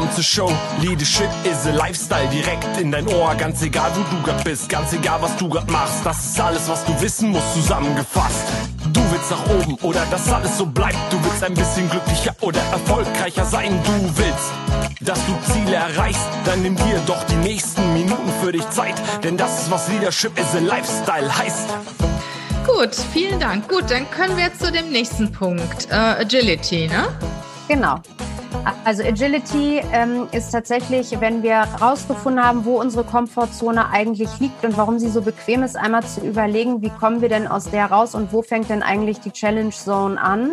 Welcome to Show. Leadership is a Lifestyle direkt in dein Ohr. Ganz egal, wo du grad bist, ganz egal, was du grad machst. Das ist alles, was du wissen musst, zusammengefasst. Du willst nach oben oder dass alles so bleibt. Du willst ein bisschen glücklicher oder erfolgreicher sein. Du willst, dass du Ziele erreichst. Dann nimm dir doch die nächsten Minuten für dich Zeit. Denn das ist, was Leadership is a Lifestyle heißt. Gut, vielen Dank. Gut, dann können wir jetzt zu dem nächsten Punkt. Äh, Agility, ne? Genau. Also Agility ähm, ist tatsächlich, wenn wir herausgefunden haben, wo unsere Komfortzone eigentlich liegt und warum sie so bequem ist, einmal zu überlegen, wie kommen wir denn aus der raus und wo fängt denn eigentlich die Challenge Zone an?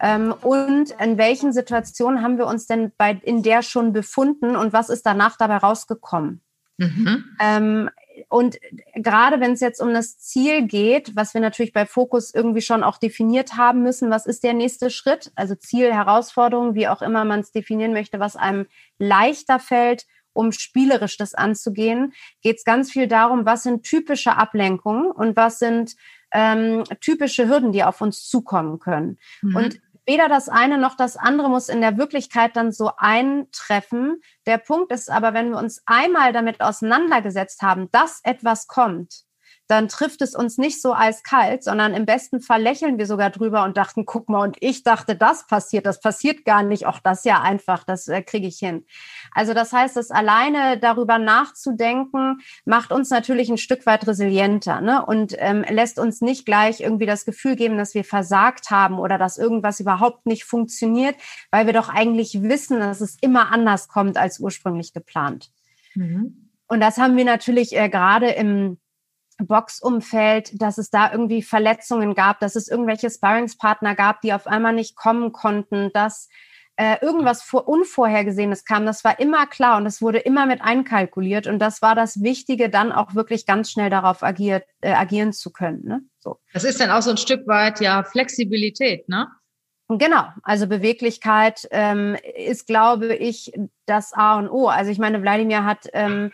Ähm, und in welchen Situationen haben wir uns denn bei, in der schon befunden und was ist danach dabei rausgekommen? Mhm. Ähm, und gerade wenn es jetzt um das Ziel geht, was wir natürlich bei Fokus irgendwie schon auch definiert haben müssen, was ist der nächste Schritt? Also Ziel, Herausforderung, wie auch immer man es definieren möchte, was einem leichter fällt, um spielerisch das anzugehen, geht es ganz viel darum, was sind typische Ablenkungen und was sind ähm, typische Hürden, die auf uns zukommen können. Mhm. Und weder das eine noch das andere muss in der Wirklichkeit dann so eintreffen. Der Punkt ist aber, wenn wir uns einmal damit auseinandergesetzt haben, dass etwas kommt, dann trifft es uns nicht so eiskalt, sondern im besten Fall lächeln wir sogar drüber und dachten, guck mal, und ich dachte, das passiert, das passiert gar nicht, auch das ja einfach, das äh, kriege ich hin. Also das heißt, das alleine darüber nachzudenken, macht uns natürlich ein Stück weit resilienter ne? und ähm, lässt uns nicht gleich irgendwie das Gefühl geben, dass wir versagt haben oder dass irgendwas überhaupt nicht funktioniert, weil wir doch eigentlich wissen, dass es immer anders kommt als ursprünglich geplant. Mhm. Und das haben wir natürlich äh, gerade im Boxumfeld, dass es da irgendwie Verletzungen gab, dass es irgendwelche Sparringspartner gab, die auf einmal nicht kommen konnten, dass äh, irgendwas vor, Unvorhergesehenes kam. Das war immer klar und es wurde immer mit einkalkuliert. Und das war das Wichtige, dann auch wirklich ganz schnell darauf agiert, äh, agieren zu können. Ne? So. Das ist dann auch so ein Stück weit ja Flexibilität, ne? Genau, also Beweglichkeit ähm, ist, glaube ich, das A und O. Also ich meine, Wladimir hat ähm,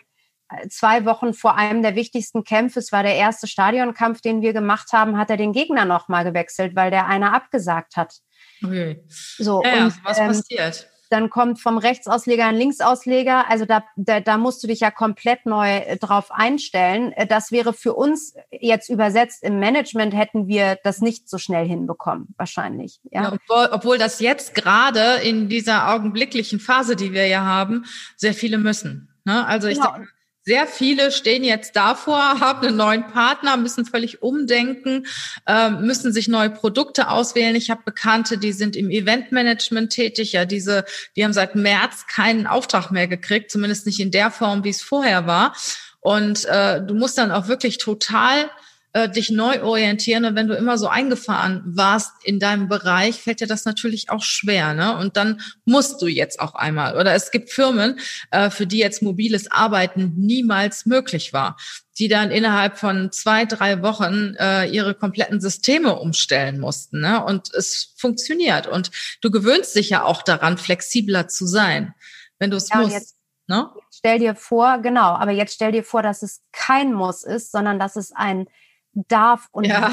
zwei Wochen vor einem der wichtigsten Kämpfe, es war der erste Stadionkampf, den wir gemacht haben, hat er den Gegner nochmal gewechselt, weil der einer abgesagt hat. Okay. So, ja, und, was ähm, passiert? Dann kommt vom Rechtsausleger ein Linksausleger. Also da, da, da musst du dich ja komplett neu äh, drauf einstellen. Äh, das wäre für uns jetzt übersetzt im Management hätten wir das nicht so schnell hinbekommen, wahrscheinlich. Ja. ja obwohl, obwohl das jetzt gerade in dieser augenblicklichen Phase, die wir ja haben, sehr viele müssen. Ne? Also ich genau. denke, sehr viele stehen jetzt davor, haben einen neuen Partner, müssen völlig umdenken, äh, müssen sich neue Produkte auswählen. Ich habe Bekannte, die sind im Eventmanagement tätig. Ja, diese, die haben seit März keinen Auftrag mehr gekriegt, zumindest nicht in der Form, wie es vorher war. Und äh, du musst dann auch wirklich total äh, dich neu orientieren. Und wenn du immer so eingefahren warst in deinem Bereich, fällt dir das natürlich auch schwer. Ne? Und dann musst du jetzt auch einmal. Oder es gibt Firmen, äh, für die jetzt mobiles Arbeiten niemals möglich war die dann innerhalb von zwei, drei Wochen äh, ihre kompletten Systeme umstellen mussten. Ne? Und es funktioniert. Und du gewöhnst dich ja auch daran, flexibler zu sein, wenn du es ja, musst. Jetzt, ne? stell dir vor, genau, aber jetzt stell dir vor, dass es kein Muss ist, sondern dass es ein darf und ja.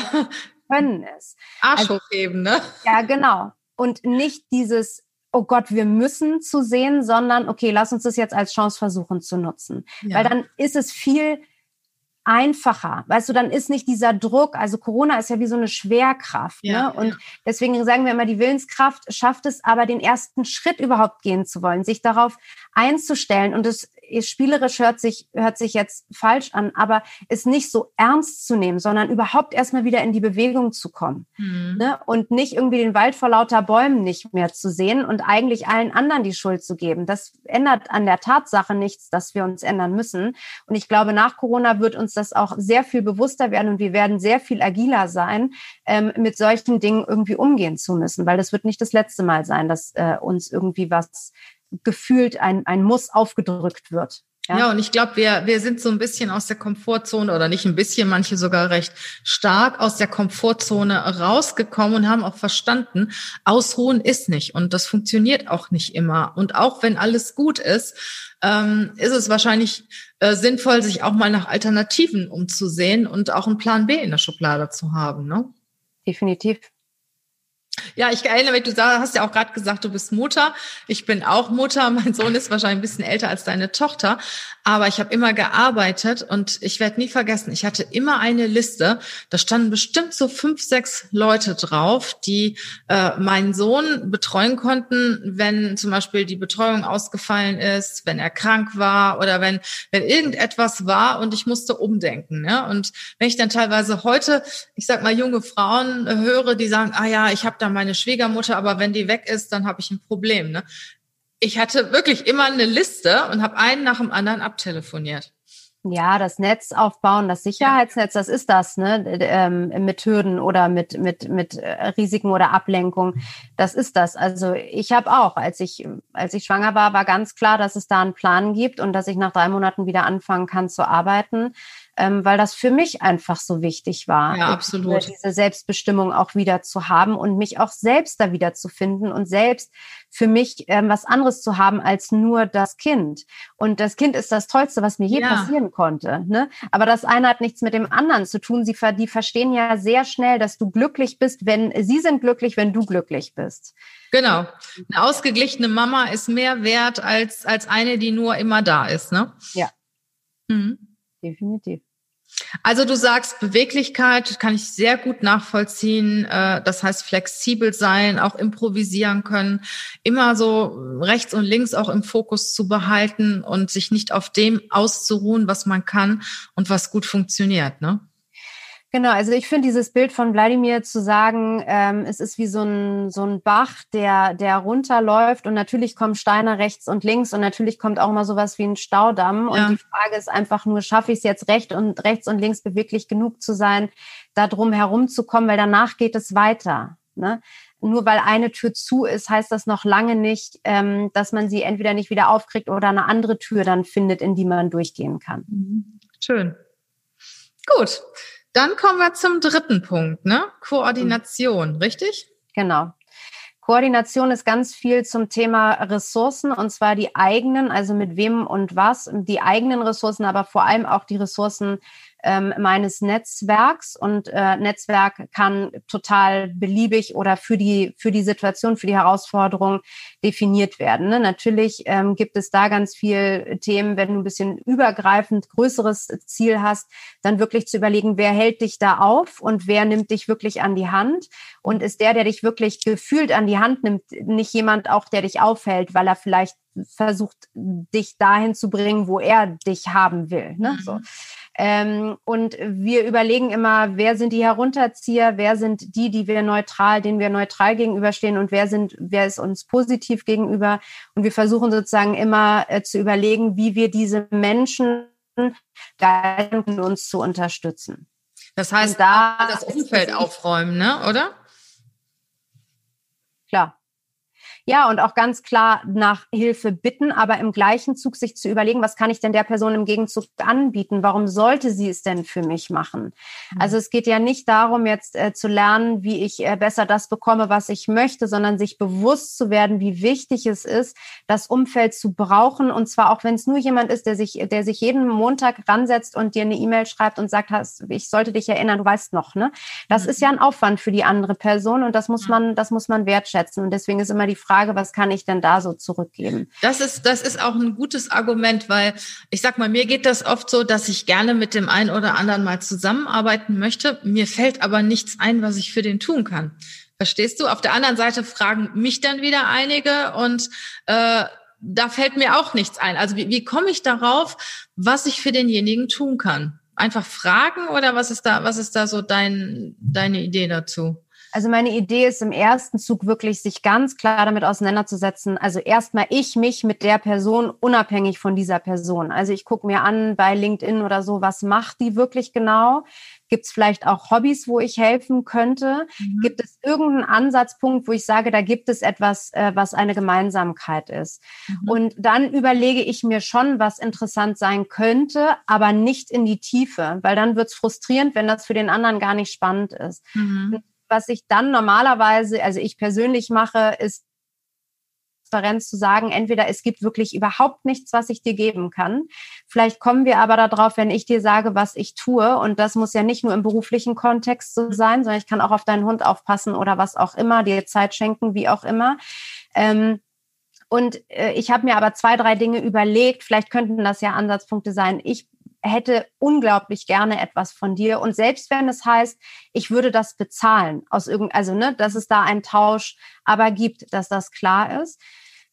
können es. Arsch also, hochheben, ne? Ja, genau. Und nicht dieses, oh Gott, wir müssen zu sehen, sondern okay, lass uns das jetzt als Chance versuchen zu nutzen. Ja. Weil dann ist es viel einfacher. Weißt du, dann ist nicht dieser Druck, also Corona ist ja wie so eine Schwerkraft. Ja, ne? Und ja. deswegen sagen wir immer, die Willenskraft schafft es aber, den ersten Schritt überhaupt gehen zu wollen, sich darauf einzustellen. Und es spielerisch hört sich, hört sich jetzt falsch an, aber es nicht so ernst zu nehmen, sondern überhaupt erstmal wieder in die Bewegung zu kommen. Mhm. Ne? Und nicht irgendwie den Wald vor lauter Bäumen nicht mehr zu sehen und eigentlich allen anderen die Schuld zu geben. Das ändert an der Tatsache nichts, dass wir uns ändern müssen. Und ich glaube, nach Corona wird uns das auch sehr viel bewusster werden und wir werden sehr viel agiler sein, ähm, mit solchen Dingen irgendwie umgehen zu müssen, weil das wird nicht das letzte Mal sein, dass äh, uns irgendwie was gefühlt ein, ein Muss aufgedrückt wird. Ja, ja und ich glaube, wir, wir sind so ein bisschen aus der Komfortzone oder nicht ein bisschen, manche sogar recht stark aus der Komfortzone rausgekommen und haben auch verstanden, ausruhen ist nicht und das funktioniert auch nicht immer. Und auch wenn alles gut ist, ähm, ist es wahrscheinlich äh, sinnvoll, sich auch mal nach Alternativen umzusehen und auch einen Plan B in der Schublade zu haben. Ne? Definitiv. Ja, ich erinnere mich, du hast ja auch gerade gesagt, du bist Mutter. Ich bin auch Mutter. Mein Sohn ist wahrscheinlich ein bisschen älter als deine Tochter. Aber ich habe immer gearbeitet und ich werde nie vergessen, ich hatte immer eine Liste. Da standen bestimmt so fünf, sechs Leute drauf, die äh, meinen Sohn betreuen konnten, wenn zum Beispiel die Betreuung ausgefallen ist, wenn er krank war oder wenn, wenn irgendetwas war und ich musste umdenken. Ne? Und wenn ich dann teilweise heute, ich sag mal, junge Frauen höre, die sagen, ah ja, ich habe da meine Schwiegermutter, aber wenn die weg ist, dann habe ich ein Problem. Ne? Ich hatte wirklich immer eine Liste und habe einen nach dem anderen abtelefoniert. Ja, das Netz aufbauen, das Sicherheitsnetz, das ist das, ne? Ähm, mit Hürden oder mit, mit, mit äh, Risiken oder Ablenkung. Das ist das. Also ich habe auch, als ich, als ich schwanger war, war ganz klar, dass es da einen Plan gibt und dass ich nach drei Monaten wieder anfangen kann zu arbeiten ähm, weil das für mich einfach so wichtig war. Ja, absolut. Diese, Selbstbestimmung auch wieder zu haben und mich auch selbst da wieder zu finden und selbst für mich ähm, was anderes zu haben als nur das Kind. Und das Kind ist das Tollste, was mir je ja. passieren konnte. Ne? Aber das eine hat nichts mit dem anderen zu tun. Sie die verstehen ja sehr schnell, dass du glücklich bist, wenn sie sind glücklich, wenn du glücklich bist. Genau. Eine ausgeglichene Mama ist mehr wert als, als eine, die nur immer da ist. Ne? Ja. Mhm. Definitiv. Also du sagst Beweglichkeit, kann ich sehr gut nachvollziehen. Äh, das heißt flexibel sein, auch improvisieren können, immer so rechts und links auch im Fokus zu behalten und sich nicht auf dem auszuruhen, was man kann und was gut funktioniert. Ne? Genau, also ich finde dieses Bild von Wladimir zu sagen, ähm, es ist wie so ein, so ein Bach, der, der runterläuft und natürlich kommen Steine rechts und links und natürlich kommt auch mal sowas wie ein Staudamm. Ja. Und die Frage ist einfach nur, schaffe ich es jetzt recht und rechts und links beweglich genug zu sein, da drum herumzukommen, weil danach geht es weiter. Ne? Nur weil eine Tür zu ist, heißt das noch lange nicht, ähm, dass man sie entweder nicht wieder aufkriegt oder eine andere Tür dann findet, in die man durchgehen kann. Mhm. Schön. Gut. Dann kommen wir zum dritten Punkt, ne? Koordination, richtig? Genau. Koordination ist ganz viel zum Thema Ressourcen und zwar die eigenen, also mit wem und was, die eigenen Ressourcen, aber vor allem auch die Ressourcen ähm, meines Netzwerks und äh, Netzwerk kann total beliebig oder für die für die Situation, für die Herausforderung definiert werden. Ne? Natürlich ähm, gibt es da ganz viel Themen, wenn du ein bisschen übergreifend größeres Ziel hast, dann wirklich zu überlegen, wer hält dich da auf und wer nimmt dich wirklich an die Hand und ist der, der dich wirklich gefühlt an die Hand nimmt, nicht jemand auch, der dich aufhält, weil er vielleicht versucht, dich dahin zu bringen, wo er dich haben will. Ne? Mhm. So. Ähm, und wir überlegen immer, wer sind die Herunterzieher, wer sind die, die wir neutral, denen wir neutral gegenüberstehen und wer sind, wer ist uns positiv gegenüber. Und wir versuchen sozusagen immer äh, zu überlegen, wie wir diese Menschen guiden, uns zu unterstützen. Das heißt, da das Umfeld aufräumen, ne? oder? Klar. Ja, und auch ganz klar nach Hilfe bitten, aber im gleichen Zug sich zu überlegen, was kann ich denn der Person im Gegenzug anbieten? Warum sollte sie es denn für mich machen? Mhm. Also es geht ja nicht darum, jetzt äh, zu lernen, wie ich äh, besser das bekomme, was ich möchte, sondern sich bewusst zu werden, wie wichtig es ist, das Umfeld zu brauchen. Und zwar auch, wenn es nur jemand ist, der sich, der sich jeden Montag ransetzt und dir eine E-Mail schreibt und sagt, ich sollte dich erinnern, du weißt noch, ne? Das mhm. ist ja ein Aufwand für die andere Person und das muss man, das muss man wertschätzen. Und deswegen ist immer die Frage, Frage, was kann ich denn da so zurückgeben? Das ist, das ist auch ein gutes Argument, weil ich sag mal, mir geht das oft so, dass ich gerne mit dem einen oder anderen mal zusammenarbeiten möchte. Mir fällt aber nichts ein, was ich für den tun kann. Verstehst du? Auf der anderen Seite fragen mich dann wieder einige und äh, da fällt mir auch nichts ein. Also wie, wie komme ich darauf, was ich für denjenigen tun kann? Einfach fragen oder was ist da, was ist da so dein, deine Idee dazu? Also meine Idee ist im ersten Zug wirklich, sich ganz klar damit auseinanderzusetzen. Also erstmal ich mich mit der Person unabhängig von dieser Person. Also ich gucke mir an bei LinkedIn oder so, was macht die wirklich genau? Gibt es vielleicht auch Hobbys, wo ich helfen könnte? Mhm. Gibt es irgendeinen Ansatzpunkt, wo ich sage, da gibt es etwas, äh, was eine Gemeinsamkeit ist? Mhm. Und dann überlege ich mir schon, was interessant sein könnte, aber nicht in die Tiefe, weil dann wird es frustrierend, wenn das für den anderen gar nicht spannend ist. Mhm was ich dann normalerweise, also ich persönlich mache, ist Transparenz zu sagen, entweder es gibt wirklich überhaupt nichts, was ich dir geben kann. Vielleicht kommen wir aber darauf, wenn ich dir sage, was ich tue. Und das muss ja nicht nur im beruflichen Kontext so sein, sondern ich kann auch auf deinen Hund aufpassen oder was auch immer, dir Zeit schenken, wie auch immer. Ähm, und äh, ich habe mir aber zwei, drei Dinge überlegt. Vielleicht könnten das ja Ansatzpunkte sein. Ich hätte unglaublich gerne etwas von dir. Und selbst wenn es heißt, ich würde das bezahlen, aus irgend, also ne, dass es da einen Tausch aber gibt, dass das klar ist.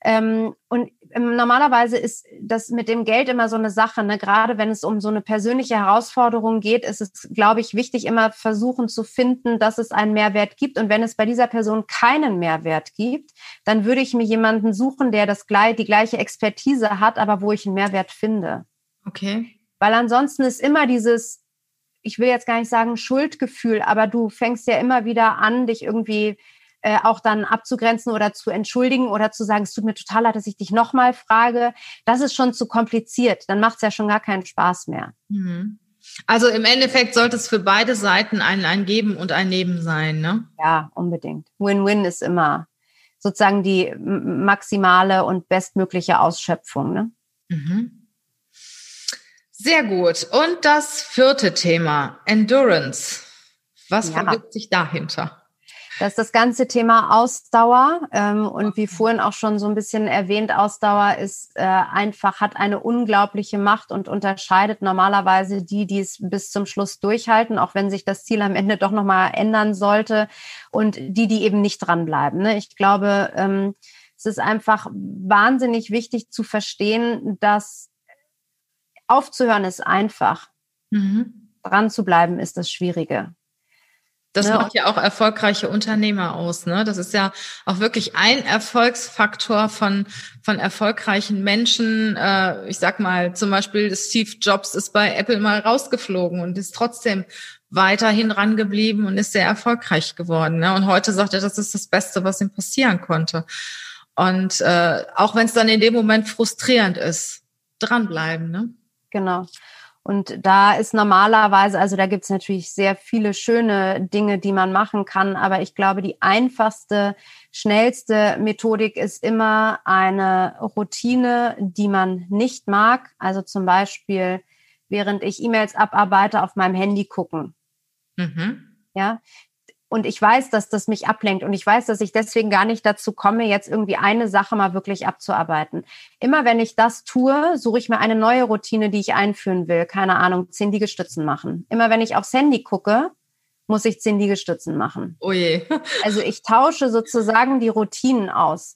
Ähm, und ähm, normalerweise ist das mit dem Geld immer so eine Sache. Ne? Gerade wenn es um so eine persönliche Herausforderung geht, ist es, glaube ich, wichtig, immer versuchen zu finden, dass es einen Mehrwert gibt. Und wenn es bei dieser Person keinen Mehrwert gibt, dann würde ich mir jemanden suchen, der das die gleiche Expertise hat, aber wo ich einen Mehrwert finde. Okay. Weil ansonsten ist immer dieses, ich will jetzt gar nicht sagen Schuldgefühl, aber du fängst ja immer wieder an, dich irgendwie äh, auch dann abzugrenzen oder zu entschuldigen oder zu sagen, es tut mir total leid, dass ich dich nochmal frage. Das ist schon zu kompliziert. Dann macht es ja schon gar keinen Spaß mehr. Mhm. Also im Endeffekt sollte es für beide Seiten ein, ein Geben und ein Nehmen sein, ne? Ja, unbedingt. Win-Win ist immer sozusagen die maximale und bestmögliche Ausschöpfung, ne? Mhm. Sehr gut. Und das vierte Thema, Endurance. Was ja. verbirgt sich dahinter? Das ist das ganze Thema Ausdauer. Ähm, und wie vorhin auch schon so ein bisschen erwähnt, Ausdauer ist äh, einfach, hat eine unglaubliche Macht und unterscheidet normalerweise die, die es bis zum Schluss durchhalten, auch wenn sich das Ziel am Ende doch nochmal ändern sollte und die, die eben nicht dranbleiben. Ne? Ich glaube, ähm, es ist einfach wahnsinnig wichtig zu verstehen, dass aufzuhören ist einfach. Mhm. Dran zu bleiben ist das Schwierige. Das ja. macht ja auch erfolgreiche Unternehmer aus. Ne? Das ist ja auch wirklich ein Erfolgsfaktor von, von erfolgreichen Menschen. Äh, ich sag mal, zum Beispiel Steve Jobs ist bei Apple mal rausgeflogen und ist trotzdem weiterhin rangeblieben und ist sehr erfolgreich geworden. Ne? Und heute sagt er, das ist das Beste, was ihm passieren konnte. Und äh, auch wenn es dann in dem Moment frustrierend ist, dranbleiben. Ne? Genau. Und da ist normalerweise, also da gibt es natürlich sehr viele schöne Dinge, die man machen kann, aber ich glaube, die einfachste, schnellste Methodik ist immer eine Routine, die man nicht mag. Also zum Beispiel, während ich E-Mails abarbeite, auf meinem Handy gucken. Mhm. Ja, und ich weiß, dass das mich ablenkt und ich weiß, dass ich deswegen gar nicht dazu komme, jetzt irgendwie eine Sache mal wirklich abzuarbeiten. Immer wenn ich das tue, suche ich mir eine neue Routine, die ich einführen will. Keine Ahnung, zehn Liegestützen machen. Immer wenn ich aufs Handy gucke, muss ich zehn Liegestützen machen. Oh je. also ich tausche sozusagen die Routinen aus.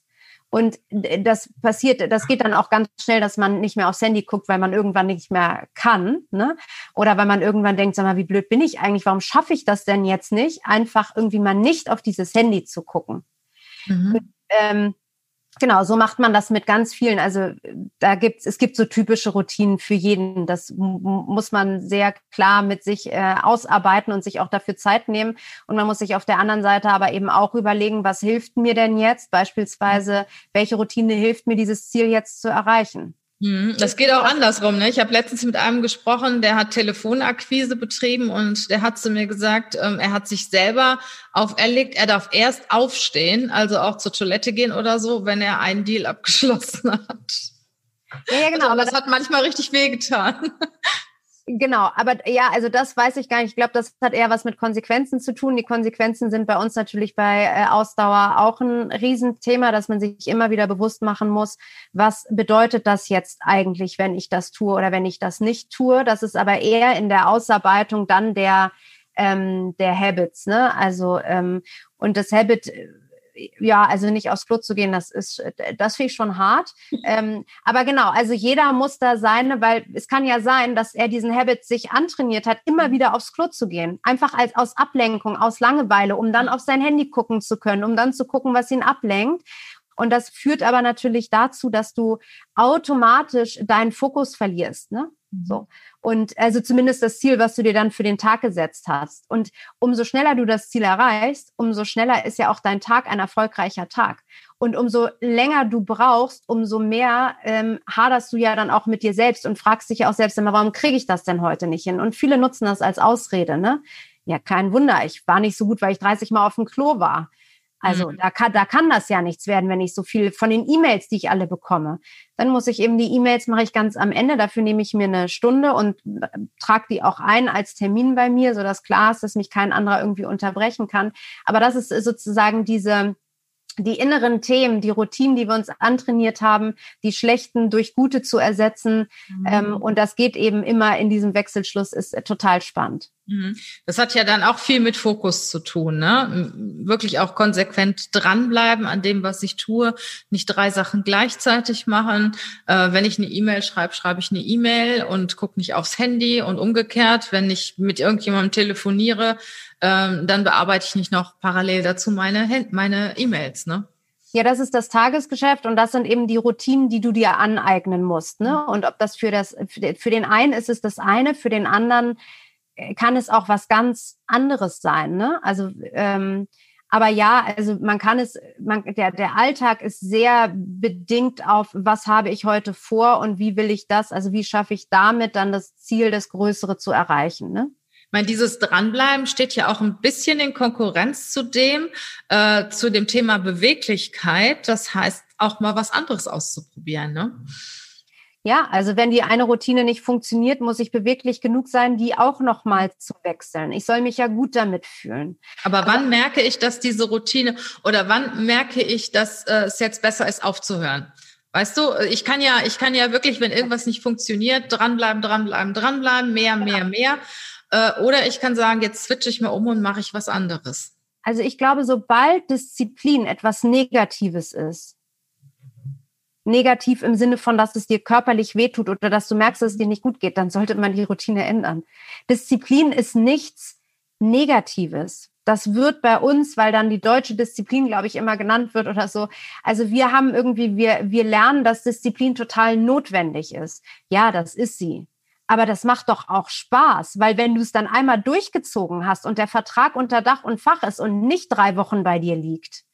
Und das passiert, das geht dann auch ganz schnell, dass man nicht mehr aufs Handy guckt, weil man irgendwann nicht mehr kann, ne? Oder weil man irgendwann denkt, sag mal, wie blöd bin ich eigentlich? Warum schaffe ich das denn jetzt nicht? Einfach irgendwie mal nicht auf dieses Handy zu gucken. Mhm. Und, ähm, Genau, so macht man das mit ganz vielen. Also da gibt's, es gibt so typische Routinen für jeden. Das muss man sehr klar mit sich äh, ausarbeiten und sich auch dafür Zeit nehmen. Und man muss sich auf der anderen Seite aber eben auch überlegen, was hilft mir denn jetzt? Beispielsweise, welche Routine hilft mir, dieses Ziel jetzt zu erreichen? Mhm. Das geht auch andersrum. Ne? Ich habe letztens mit einem gesprochen, der hat Telefonakquise betrieben und der hat zu mir gesagt, ähm, er hat sich selber auferlegt, er darf erst aufstehen, also auch zur Toilette gehen oder so, wenn er einen Deal abgeschlossen hat. Ja, ja genau. Also, aber das hat manchmal richtig wehgetan. Genau, aber ja, also das weiß ich gar nicht. Ich glaube, das hat eher was mit Konsequenzen zu tun. Die Konsequenzen sind bei uns natürlich bei äh, Ausdauer auch ein Riesenthema, dass man sich immer wieder bewusst machen muss, was bedeutet das jetzt eigentlich, wenn ich das tue oder wenn ich das nicht tue. Das ist aber eher in der Ausarbeitung dann der ähm, der Habits, ne? Also ähm, und das Habit ja, also nicht aufs Klo zu gehen, das ist, das finde ich schon hart. ähm, aber genau, also jeder muss da sein, weil es kann ja sein, dass er diesen Habit sich antrainiert hat, immer wieder aufs Klo zu gehen. Einfach als aus Ablenkung, aus Langeweile, um dann auf sein Handy gucken zu können, um dann zu gucken, was ihn ablenkt. Und das führt aber natürlich dazu, dass du automatisch deinen Fokus verlierst. Ne? Mhm. So. Und also zumindest das Ziel, was du dir dann für den Tag gesetzt hast. Und umso schneller du das Ziel erreichst, umso schneller ist ja auch dein Tag ein erfolgreicher Tag. Und umso länger du brauchst, umso mehr ähm, haderst du ja dann auch mit dir selbst und fragst dich ja auch selbst immer, warum kriege ich das denn heute nicht hin? Und viele nutzen das als Ausrede, ne? Ja, kein Wunder, ich war nicht so gut, weil ich 30 Mal auf dem Klo war. Also mhm. da, kann, da kann das ja nichts werden, wenn ich so viel von den E-Mails, die ich alle bekomme. Dann muss ich eben die E-Mails mache ich ganz am Ende. Dafür nehme ich mir eine Stunde und äh, trage die auch ein als Termin bei mir, sodass klar ist, dass mich kein anderer irgendwie unterbrechen kann. Aber das ist sozusagen diese die inneren Themen, die Routinen, die wir uns antrainiert haben, die schlechten durch gute zu ersetzen. Mhm. Ähm, und das geht eben immer in diesem Wechselschluss, ist äh, total spannend. Mhm. Das hat ja dann auch viel mit Fokus zu tun, ne? Wirklich auch konsequent dranbleiben an dem, was ich tue, nicht drei Sachen gleichzeitig machen. Äh, wenn ich eine E-Mail schreibe, schreibe ich eine E-Mail und gucke nicht aufs Handy und umgekehrt, wenn ich mit irgendjemandem telefoniere, ähm, dann bearbeite ich nicht noch parallel dazu meine meine E-Mails, ne? Ja, das ist das Tagesgeschäft und das sind eben die Routinen, die du dir aneignen musst. Ne? Und ob das für das für den einen ist es das eine, für den anderen äh, kann es auch was ganz anderes sein. Ne? Also ähm, aber ja, also man kann es, man, der, der Alltag ist sehr bedingt auf, was habe ich heute vor und wie will ich das, also wie schaffe ich damit dann das Ziel, das Größere zu erreichen. Ne? Ich meine, dieses Dranbleiben steht ja auch ein bisschen in Konkurrenz zu dem, äh, zu dem Thema Beweglichkeit. Das heißt, auch mal was anderes auszuprobieren, ne? Ja, also wenn die eine Routine nicht funktioniert, muss ich beweglich genug sein, die auch noch mal zu wechseln. Ich soll mich ja gut damit fühlen. Aber, Aber wann merke ich, dass diese Routine oder wann merke ich, dass äh, es jetzt besser ist, aufzuhören? Weißt du, ich kann ja, ich kann ja wirklich, wenn irgendwas nicht funktioniert, dranbleiben, dranbleiben, dranbleiben, mehr, mehr, mehr. Äh, oder ich kann sagen, jetzt switche ich mal um und mache ich was anderes. Also ich glaube, sobald Disziplin etwas Negatives ist, negativ im Sinne von, dass es dir körperlich wehtut oder dass du merkst, dass es dir nicht gut geht, dann sollte man die Routine ändern. Disziplin ist nichts Negatives. Das wird bei uns, weil dann die deutsche Disziplin, glaube ich, immer genannt wird oder so. Also wir haben irgendwie, wir, wir lernen, dass Disziplin total notwendig ist. Ja, das ist sie. Aber das macht doch auch Spaß, weil wenn du es dann einmal durchgezogen hast und der Vertrag unter Dach und Fach ist und nicht drei Wochen bei dir liegt,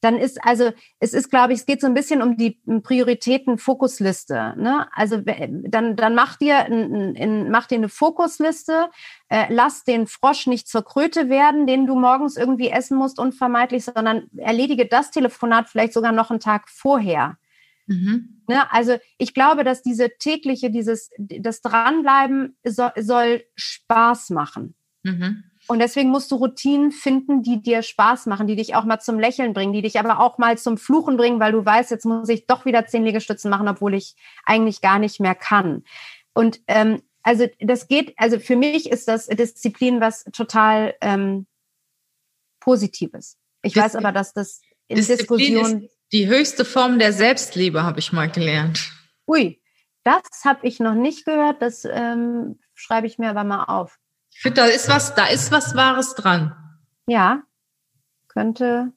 dann ist also, es ist, glaube ich, es geht so ein bisschen um die Prioritäten Fokusliste. Ne? Also dann, dann mach dir, in, in, mach dir eine Fokusliste, äh, lass den Frosch nicht zur Kröte werden, den du morgens irgendwie essen musst, unvermeidlich, sondern erledige das Telefonat vielleicht sogar noch einen Tag vorher. Mhm. Ne, also ich glaube, dass diese tägliche, dieses, das Dranbleiben soll, soll Spaß machen. Mhm. Und deswegen musst du Routinen finden, die dir Spaß machen, die dich auch mal zum Lächeln bringen, die dich aber auch mal zum Fluchen bringen, weil du weißt, jetzt muss ich doch wieder zehn Liegestützen machen, obwohl ich eigentlich gar nicht mehr kann. Und ähm, also das geht, also für mich ist das Disziplin was total ähm, Positives. Ich Disziplin, weiß aber, dass das in Disziplin Diskussion die höchste Form der Selbstliebe habe ich mal gelernt. Ui, das habe ich noch nicht gehört. Das ähm, schreibe ich mir aber mal auf. Ich finde, da ist was, da ist was Wahres dran. Ja, könnte.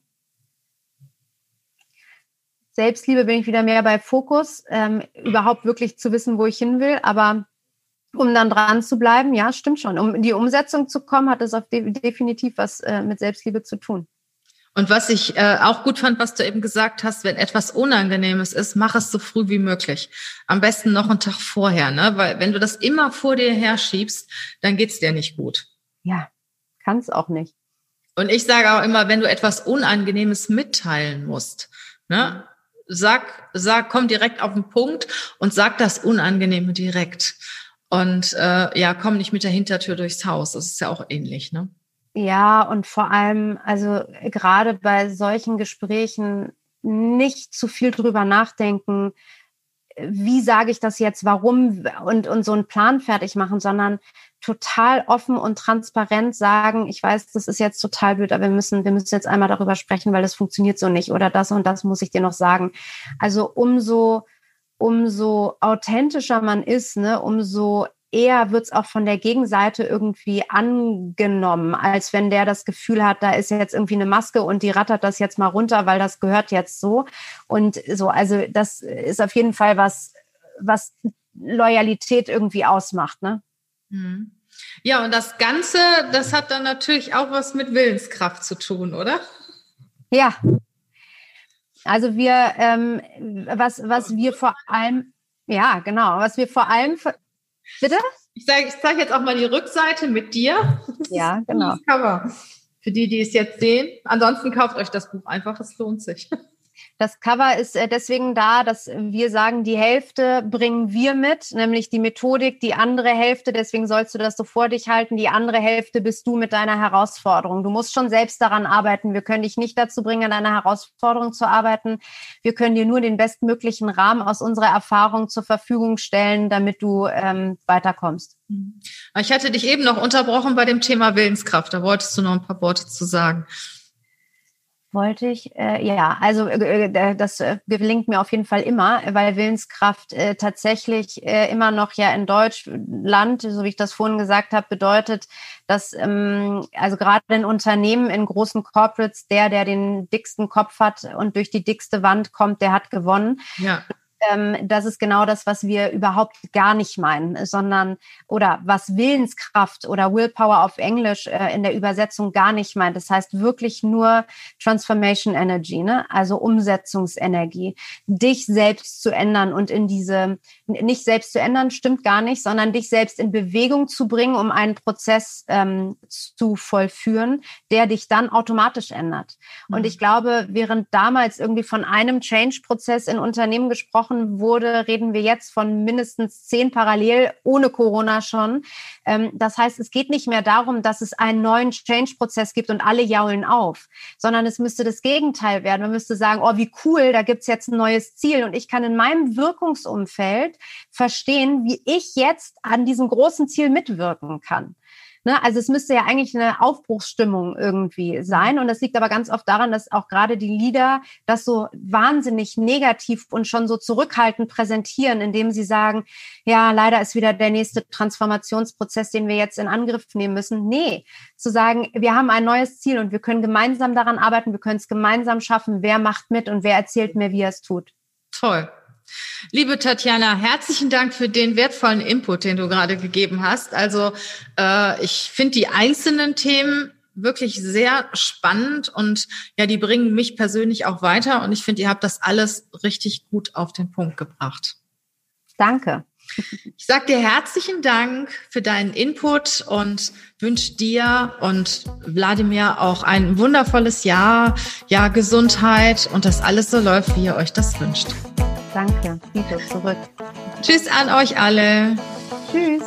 Selbstliebe bin ich wieder mehr bei Fokus, ähm, überhaupt wirklich zu wissen, wo ich hin will. Aber um dann dran zu bleiben, ja, stimmt schon. Um in die Umsetzung zu kommen, hat es definitiv was äh, mit Selbstliebe zu tun. Und was ich äh, auch gut fand, was du eben gesagt hast, wenn etwas Unangenehmes ist, mach es so früh wie möglich. Am besten noch einen Tag vorher, ne? Weil wenn du das immer vor dir herschiebst, dann geht's dir nicht gut. Ja, kann es auch nicht. Und ich sage auch immer, wenn du etwas Unangenehmes mitteilen musst, ne? Sag, sag, komm direkt auf den Punkt und sag das Unangenehme direkt. Und äh, ja, komm nicht mit der Hintertür durchs Haus. Das ist ja auch ähnlich, ne? Ja, und vor allem, also gerade bei solchen Gesprächen nicht zu viel drüber nachdenken, wie sage ich das jetzt, warum und, und so einen Plan fertig machen, sondern total offen und transparent sagen, ich weiß, das ist jetzt total blöd, aber wir müssen, wir müssen jetzt einmal darüber sprechen, weil das funktioniert so nicht oder das und das muss ich dir noch sagen. Also umso, umso authentischer man ist, ne, umso eher wird es auch von der Gegenseite irgendwie angenommen, als wenn der das Gefühl hat, da ist jetzt irgendwie eine Maske und die rattert das jetzt mal runter, weil das gehört jetzt so. Und so, also das ist auf jeden Fall was, was Loyalität irgendwie ausmacht, ne? Mhm. Ja, und das Ganze, das hat dann natürlich auch was mit Willenskraft zu tun, oder? Ja. Also wir, ähm, was, was wir vor allem, ja, genau, was wir vor allem Bitte? Ich sage ich zeig jetzt auch mal die Rückseite mit dir. Ja, genau. Cover. Für die, die es jetzt sehen. Ansonsten kauft euch das Buch einfach, es lohnt sich. Das Cover ist äh, deswegen da, dass wir sagen, die Hälfte bringen wir mit, nämlich die Methodik, die andere Hälfte, deswegen sollst du das so vor dich halten, die andere Hälfte bist du mit deiner Herausforderung. Du musst schon selbst daran arbeiten. Wir können dich nicht dazu bringen, an deiner Herausforderung zu arbeiten. Wir können dir nur den bestmöglichen Rahmen aus unserer Erfahrung zur Verfügung stellen, damit du ähm, weiterkommst. Ich hatte dich eben noch unterbrochen bei dem Thema Willenskraft. Da wolltest du noch ein paar Worte zu sagen wollte ich, äh, ja, also äh, äh das äh, gelingt mir auf jeden Fall immer, weil Willenskraft äh, tatsächlich immer noch ja in Deutschland, so wie ich das vorhin gesagt habe, bedeutet, dass ähm, also gerade in Unternehmen, in großen Corporates, der, der den dicksten Kopf hat und durch die dickste Wand kommt, der hat gewonnen. Ja ähm, das ist genau das, was wir überhaupt gar nicht meinen, sondern oder was Willenskraft oder Willpower auf Englisch äh, in der Übersetzung gar nicht meint. Das heißt wirklich nur Transformation Energy, ne? also Umsetzungsenergie, dich selbst zu ändern und in diese, nicht selbst zu ändern, stimmt gar nicht, sondern dich selbst in Bewegung zu bringen, um einen Prozess ähm, zu vollführen, der dich dann automatisch ändert. Und mhm. ich glaube, während damals irgendwie von einem Change-Prozess in Unternehmen gesprochen angesprochen wurde, reden wir jetzt von mindestens zehn parallel ohne Corona schon. Ähm, das heißt, es geht nicht mehr darum, dass es einen neuen Change-Prozess gibt und alle jaulen auf, sondern es müsste das Gegenteil werden. Man müsste sagen, oh, wie cool, da gibt's jetzt ein neues Ziel und ich kann in meinem Wirkungsumfeld verstehen, wie ich jetzt an diesem großen Ziel mitwirken kann. Ne? Also es müsste ja eigentlich eine Aufbruchsstimmung irgendwie sein. Und das liegt aber ganz oft daran, dass auch gerade die Lieder das so wahnsinnig negativ und schon so zurückhaltend präsentieren, indem sie sagen, ja, leider ist wieder der nächste Transformationsprozess, den wir jetzt in Angriff nehmen müssen. Nee, zu sagen, wir haben ein neues Ziel und wir können gemeinsam daran arbeiten, wir können es gemeinsam schaffen. Wer macht mit und wer erzählt mir, wie er es tut? Toll. Liebe Tatjana, herzlichen Dank für den wertvollen Input, den du gerade gegeben hast. Also äh, ich finde die einzelnen Themen wirklich sehr spannend und ja, die bringen mich persönlich auch weiter und ich finde, ihr habt das alles richtig gut auf den Punkt gebracht. Danke. Ich sage dir herzlichen Dank für deinen Input und wünsche dir und Wladimir auch ein wundervolles Jahr, ja Gesundheit und dass alles so läuft, wie ihr euch das wünscht. Danke. Wieder zurück. Tschüss an euch alle. Tschüss.